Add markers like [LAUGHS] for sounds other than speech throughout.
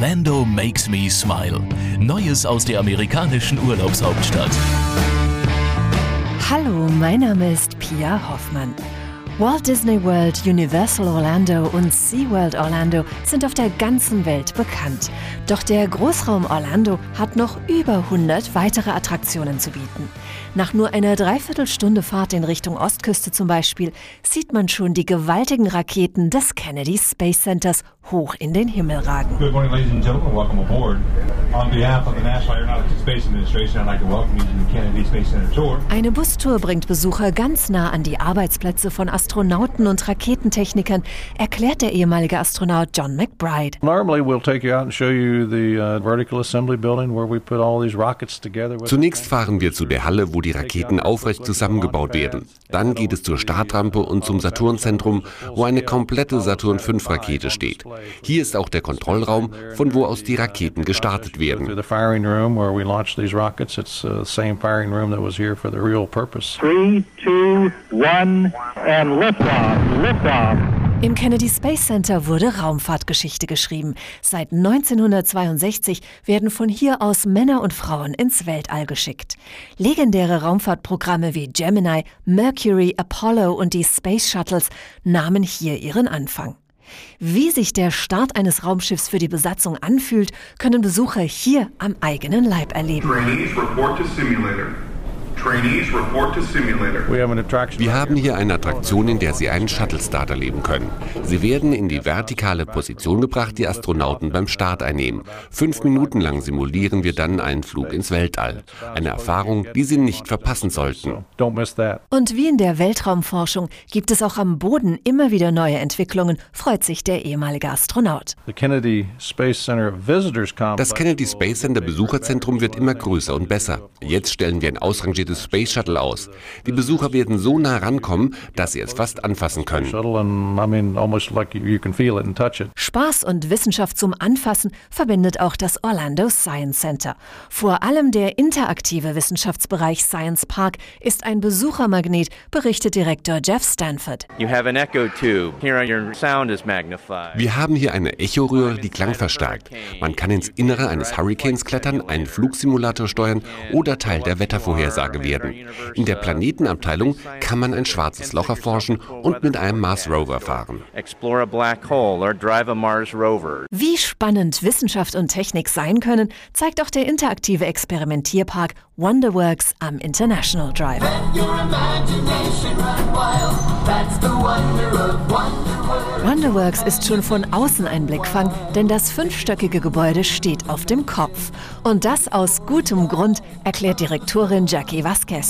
Orlando makes me smile. Neues aus der amerikanischen Urlaubshauptstadt. Hallo, mein Name ist Pia Hoffmann. Walt Disney World, Universal Orlando und SeaWorld Orlando sind auf der ganzen Welt bekannt. Doch der Großraum Orlando hat noch über 100 weitere Attraktionen zu bieten. Nach nur einer Dreiviertelstunde Fahrt in Richtung Ostküste zum Beispiel sieht man schon die gewaltigen Raketen des Kennedy Space Centers hoch in den Himmel ragen. Good morning, ladies and gentlemen. Welcome aboard. On behalf of the National Aeronautics and Space Administration, I'd like to welcome you to the Kennedy Space Center tour. Eine Bustour bringt Besucher ganz nah an die Arbeitsplätze von Astronauten und Raketentechnikern, erklärt der ehemalige Astronaut John McBride. Normally, we'll take you out and show you the uh, vertical assembly building where we put all these rockets together. with- Zunächst fahren wir zu der Halle, wo die Raketen aufrecht zusammengebaut werden. Dann geht es zur Startrampe und zum Saturn-Zentrum, wo eine komplette Saturn V-Rakete steht. Hier ist auch der Kontrollraum, von wo aus die Raketen gestartet werden. the firing room where we launch these rockets. It's uh, the same firing room that was here for the real purpose. Three, two, one, and liftoff. Liftoff. Im Kennedy Space Center wurde Raumfahrtgeschichte geschrieben. Seit 1962 werden von hier aus Männer und Frauen ins Weltall geschickt. Legendäre Raumfahrtprogramme wie Gemini, Mercury, Apollo und die Space Shuttles nahmen hier ihren Anfang. Wie sich der Start eines Raumschiffs für die Besatzung anfühlt, können Besucher hier am eigenen Leib erleben. Wir haben hier eine Attraktion, in der Sie einen Shuttle-Start erleben können. Sie werden in die vertikale Position gebracht, die Astronauten beim Start einnehmen. Fünf Minuten lang simulieren wir dann einen Flug ins Weltall. Eine Erfahrung, die Sie nicht verpassen sollten. Don't miss that. Und wie in der Weltraumforschung gibt es auch am Boden immer wieder neue Entwicklungen, freut sich der ehemalige Astronaut. The Kennedy Space Center Visitors Complex. Das Kennedy Space Center Besucherzentrum wird immer größer und besser. Jetzt stellen wir ein ausrangiertes Space Shuttle aus. Die Besucher werden so nah rankommen, dass sie es fast anfassen können. Spaß und Wissenschaft zum Anfassen verbindet auch das Orlando Science Center. Vor allem der interaktive Wissenschaftsbereich Science Park ist ein Besuchermagnet, berichtet Direktor Jeff Stanford. Wir haben hier eine Echoröhre, die Klang verstärkt. Man kann ins Innere eines Hurricanes klettern, einen Flugsimulator steuern oder Teil der Wettervorhersage werden. In der Planetenabteilung kann man ein schwarzes Loch erforschen und mit einem Mars Rover fahren. Explore a black hole or drive a Mars rover. Wie spannend Wissenschaft und Technik sein können, zeigt auch der interaktive Experimentierpark Wonderworks am International Drive. Wonderworks ist schon von außen ein Blickfang, denn das fünfstöckige Gebäude steht auf dem Kopf. Und das aus gutem Grund, erklärt Direktorin Jackie Vasquez.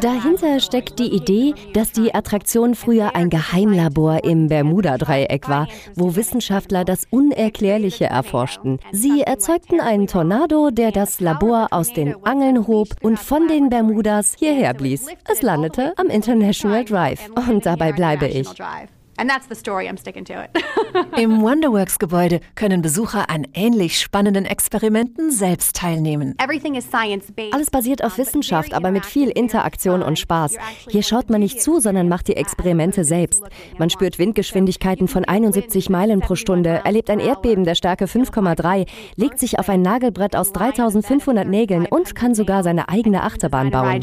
Dahinter steckt die Idee, dass die Attraktion früher ein Geheimlabor im Bermuda-Dreieck war, wo Wissenschaftler das Unerklärliche erforschten. Sie erzeugten einen Tornado, der das Labor aus den Angeln hob und von den Bermudas hierher blies. Es landete am International Drive. Und dabei bleibe ich. And that's the story. I'm sticking to it. [LAUGHS] Im Wonderworks-Gebäude können Besucher an ähnlich spannenden Experimenten selbst teilnehmen. Everything is science-based. Alles basiert auf Wissenschaft, aber mit viel Interaktion und Spaß. Hier schaut man nicht zu, sondern macht die Experimente selbst. Man spürt Windgeschwindigkeiten von 71 Meilen pro Stunde, erlebt ein Erdbeben der Stärke 5,3, legt sich auf ein Nagelbrett aus 3500 Nägeln und kann sogar seine eigene Achterbahn bauen.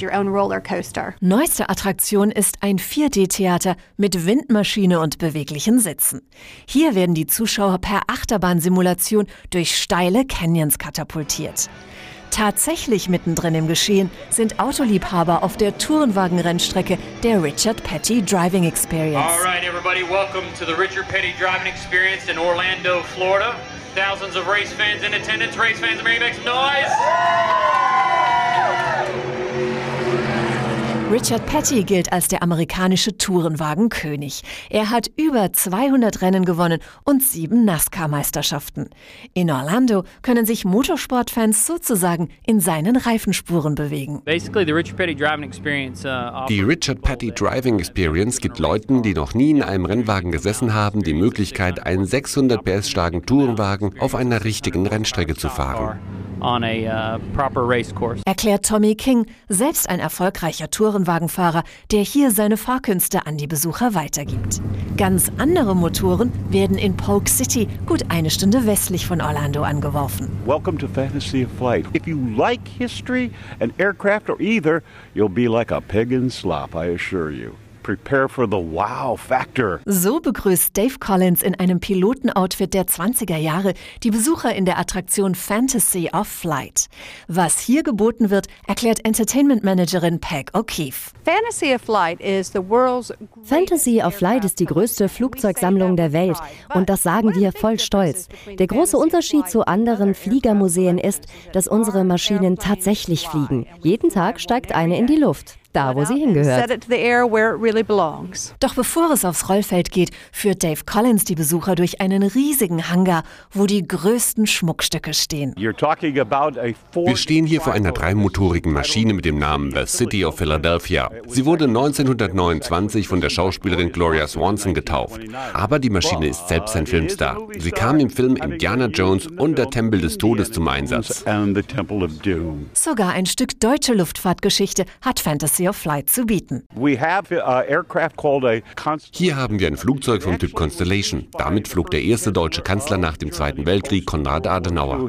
Neueste Attraktion ist ein 4D-Theater mit Windmaschine und beweglichen Sitzen. Hier werden die Zuschauer per Achterbahnsimulation durch steile Canyons katapultiert. Tatsächlich mittendrin im Geschehen sind Autoliebhaber auf der Tourenwagen-Rennstrecke der Richard Petty Driving Experience. All right, everybody, welcome to the Richard Petty Driving Experience in Orlando, Florida. Thousands of race fans in attendance. Race fans, make some noise. Richard Petty gilt als der amerikanische Tourenwagenkönig. Er hat über 200 Rennen gewonnen und sieben NASCAR-Meisterschaften. In Orlando können sich Motorsportfans sozusagen in seinen Reifenspuren bewegen. Basically, the Richard Petty Driving Experience uh, Die Richard Petty Driving Experience gibt Leuten, die noch nie in einem Rennwagen gesessen haben, die Möglichkeit, einen 600 PS starken Tourenwagen auf einer richtigen Rennstrecke zu fahren. On a uh, proper race course. Erklärt Tommy King, selbst ein erfolgreicher Tourenwagenfahrer, der hier seine Fahrkünste an die Besucher weitergibt. Ganz andere Motoren werden in Polk City, gut eine Stunde westlich von Orlando, angeworfen. Welcome to Fantasy of Flight. If you like history and aircraft or either, you'll be like a pig in slop, I assure you. Prepare for the wow factor. So begrüßt Dave Collins in einem Pilotenoutfit der 20er Jahre die Besucher in der Attraktion Fantasy of Flight. Was hier geboten wird, erklärt Entertainment Managerin Peg O'Keefe. Fantasy of Flight is the world's Fantasy of Flight ist die größte Flugzeugsammlung der Welt und das sagen wir voll stolz. Der große Unterschied zu anderen Fliegermuseen ist, dass unsere Maschinen tatsächlich fliegen. Jeden Tag steigt eine in die Luft da, wo sie hingehört. Doch bevor es aufs Rollfeld geht, führt Dave Collins die Besucher durch einen riesigen Hangar, wo die größten Schmuckstücke stehen. Wir stehen hier vor einer dreimotorigen Maschine mit dem Namen The City of Philadelphia. Sie wurde 1929 von der Schauspielerin Gloria Swanson getauft. Aber die Maschine ist selbst ein Filmstar. Sie kam im Film Indiana Jones und der Tempel des Todes zum Einsatz. Sogar ein Stück deutsche Luftfahrtgeschichte hat Fantasy Of Flight zu bieten. Uh, Hier haben wir ein Flugzeug vom Typ Constellation. Damit flog der erste deutsche Kanzler nach dem Zweiten Weltkrieg, Konrad Adenauer.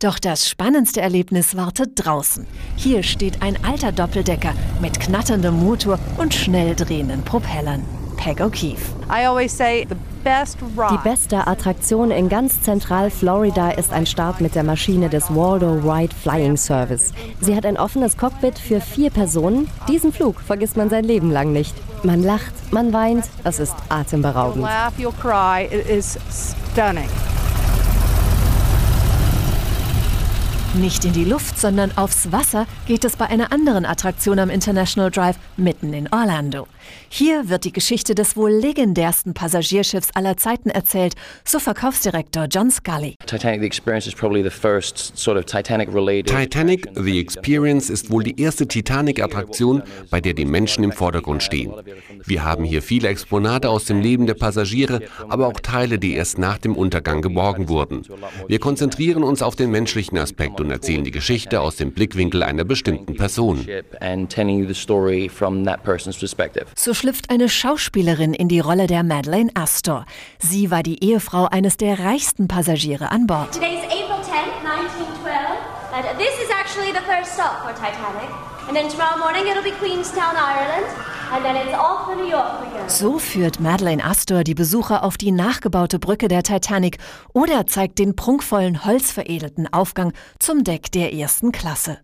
Doch das spannendste Erlebnis wartet draußen. Hier steht ein alter Doppeldecker mit knatterndem Motor und schnell drehenden Propellern. Peg O'Keefe. Die beste Attraktion in ganz Zentral-Florida ist ein Start mit der Maschine des Waldo Wright Flying Service. Sie hat ein offenes Cockpit für vier Personen. Diesen Flug vergisst man sein Leben lang nicht. Man lacht, man weint, es ist atemberaubend. Nicht in die Luft, sondern aufs Wasser geht es bei einer anderen Attraktion am International Drive mitten in Orlando. Hier wird die Geschichte des wohl legendärsten Passagierschiffs aller Zeiten erzählt, so Verkaufsdirektor John Scully. Titanic The Experience is probably the first sort of Titanic related. Titanic The Experience ist wohl die erste Titanic-Attraktion, bei der die Menschen im Vordergrund stehen. Wir haben hier viele Exponate aus dem Leben der Passagiere, aber auch Teile, die erst nach dem Untergang geborgen wurden. Wir konzentrieren uns auf den menschlichen Aspekt und erzählen die Geschichte aus dem Blickwinkel einer bestimmten Person. So schlüpft eine Schauspielerin in die Rolle der Madeleine Astor. Sie war die Ehefrau eines der reichsten Passagiere an Bord. Today's April 10th, 1912, and this is actually the first stop for Titanic. And then tomorrow morning it'll be Queenstown, Ireland. So führt Madeleine Astor die Besucher auf die nachgebaute Brücke der Titanic oder zeigt den prunkvollen holzveredelten Aufgang zum Deck der ersten Klasse.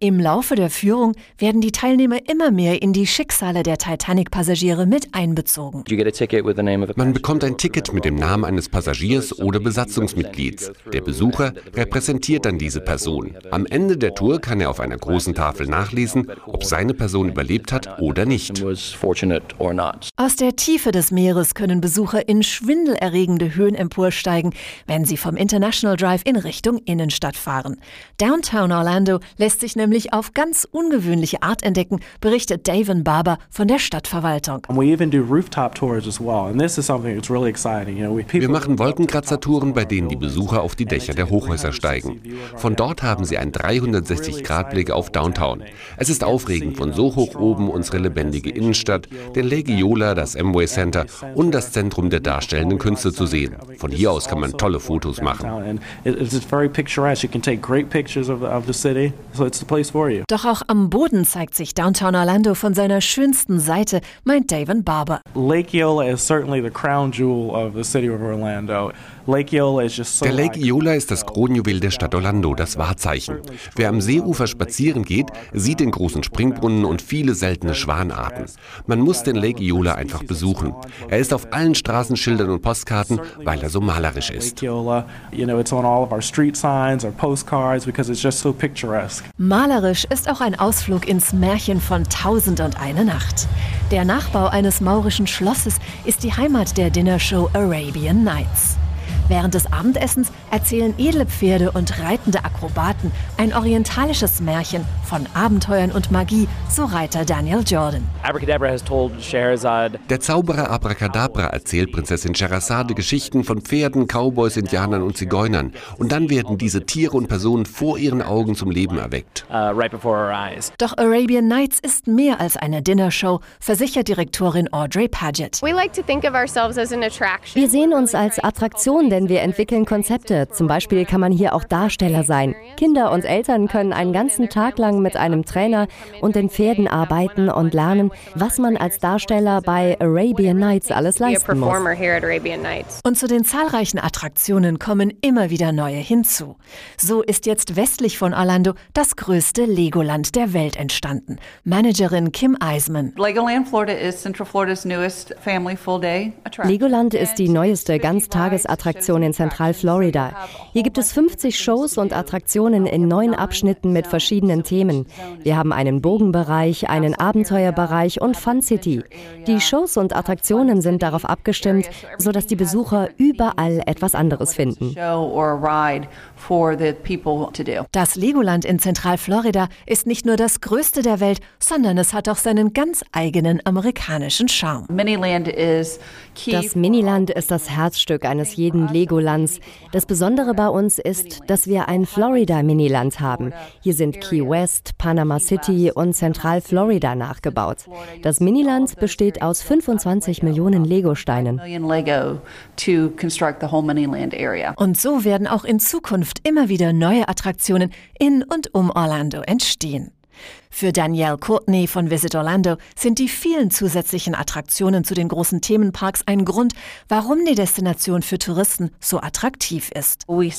Im Laufe der Führung werden die Teilnehmer immer mehr in die Schicksale der Titanic-Passagiere mit einbezogen. Man bekommt ein Ticket mit dem Namen eines Passagiers oder Besatzungsmitglieds. Der Besucher repräsentiert dann diese Person. Am Ende der Tour kann er auf einer großen Tafel nachlesen, ob seine Person überlebt hat oder nicht. Aus der Tiefe des Meeres können Besucher in schwindelerregende Höhen emporsteigen, wenn sie vom International Drive in Richtung Innenstadt fahren. Downtown Orlando lässt sich nämlich auf ganz ungewöhnliche Art entdecken, berichtet Davin Barber von der Stadtverwaltung. Wir machen Wolkenkratzertouren, bei denen die Besucher auf die Dächer der Hochhäuser steigen. Von dort haben sie einen 360-Grad-Blick auf Downtown. Es ist aufregend, von so hoch oben unsere lebendige Innenstadt, den Lake Eola, das Amway Center und das Zentrum der darstellenden Künste zu sehen. Von hier aus kann man tolle Fotos machen. Doch auch am Boden zeigt sich Downtown Orlando von seiner schönsten Seite, meint David Barber. Lake Eola is certainly the crown jewel of the city of Orlando. Der Lake Eola ist das Kronjuwel der Stadt Orlando, das Wahrzeichen. Wer am Seeufer spazieren geht, sieht den großen Springbrunnen und viele seltene Schwanarten. Man muss den Lake Eola einfach besuchen. Er ist auf allen Straßenschildern und Postkarten, weil er so malerisch ist. Malerisch ist auch ein Ausflug ins Märchen von Tausend und eine Nacht. Der Nachbau eines maurischen Schlosses ist die Heimat der Dinnershow Arabian Nights. Während des Abendessens erzählen edle Pferde und reitende Akrobaten ein orientalisches Märchen von Abenteuern und Magie, so Reiter Daniel Jordan. Der Zauberer Abracadabra erzählt Prinzessin Sherazade Geschichten von Pferden, Cowboys, Indianern und Zigeunern. Und dann werden diese Tiere und Personen vor ihren Augen zum Leben erweckt. Uh, Doch Arabian Nights ist mehr als eine Dinnershow, versichert Direktorin Audrey Paget. Wir sehen uns als Attraktion, denn wir entwickeln Konzepte. Zum Beispiel kann man hier auch Darsteller sein. Kinder und Eltern können einen ganzen Tag lang mit einem Trainer und den Pferden arbeiten und lernen, was man als Darsteller bei Arabian Nights alles leisten muss. Und zu den zahlreichen Attraktionen kommen immer wieder neue hinzu. So ist jetzt westlich von Orlando das größte Legoland der Welt entstanden. Managerin Kim Eisman. Legoland Florida is Central Florida's newest family full day attraction. Legoland ist die neueste Ganztagesattraktion in Zentralflorida. Hier gibt es 50 Shows und Attraktionen in neun Abschnitten mit verschiedenen Themen. Wir haben einen Bogenbereich, einen Abenteuerbereich und Fun City. Die Shows und Attraktionen sind darauf abgestimmt, sodass die Besucher überall etwas anderes finden. Das Legoland in Zentralflorida ist nicht nur das größte der Welt, sondern es hat auch seinen ganz eigenen amerikanischen Charme. Das Miniland ist das Herzstück eines jeden Legolands. Das Besondere bei uns ist, dass wir ein Florida-Miniland haben. Hier sind Key West, Panama City und Zentralflorida nachgebaut. Das Miniland besteht aus 25 Millionen Legosteinen. Und so werden auch in Zukunft immer wieder neue Attraktionen in und um Orlando entstehen. Für Danielle Courtney von Visit Orlando sind die vielen zusätzlichen Attraktionen zu den großen Themenparks ein Grund, warum die Destination für Touristen so attraktiv ist. Wir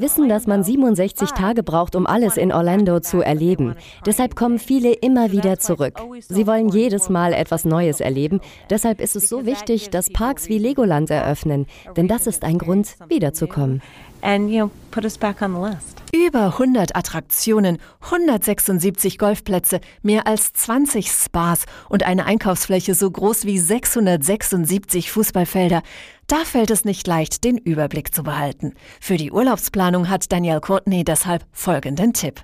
wissen, dass man 67 Tage braucht, um alles in Orlando zu erleben. Deshalb kommen viele immer wieder zurück. Sie wollen jedes Mal etwas Neues erleben. Deshalb ist es so wichtig, dass Parks wie Legoland eröffnen, denn das ist ein Grund, wiederzukommen. And, you know, put us back on the list. Über 100 Attraktionen, 176 Golfplätze, mehr als 20 Spas und eine Einkaufsfläche so groß wie 676 Fußballfelder. Da fällt es nicht leicht, den Überblick zu behalten. Für die Urlaubsplanung hat Danielle Courtney deshalb folgenden Tipp.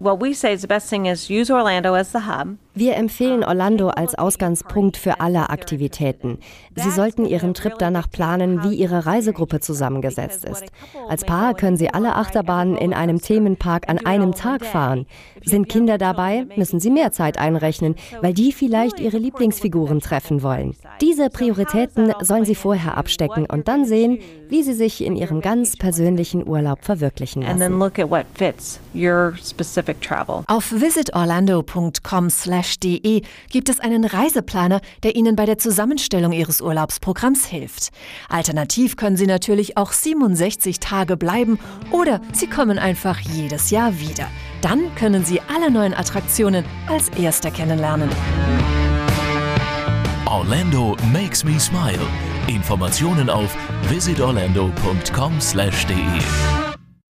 Wir empfehlen Orlando als Ausgangspunkt für alle Aktivitäten. Sie sollten Ihren Trip danach planen, wie Ihre Reisegruppe zusammengesetzt ist. Als Paar können Sie alle Achterbahnen in einem Themenpark an einem Tag fahren. Sind Kinder dabei, müssen Sie mehr Zeit einrechnen, weil die vielleicht ihre Lieblingsfiguren treffen wollen. Diese Prioritäten sollen Sie vorher abstecken und dann sehen, wie sie sich in ihrem ganz persönlichen Urlaub verwirklichen lassen. Auf visitorlando.com/de gibt es einen Reiseplaner, der Ihnen bei der Zusammenstellung Ihres Urlaubsprogramms hilft. Alternativ können Sie natürlich auch 67 Tage bleiben oder Sie kommen einfach jedes Jahr wieder. Dann können Sie alle neuen Attraktionen als Erster kennenlernen. Orlando makes me smile. Informationen auf visitorlando.com/de.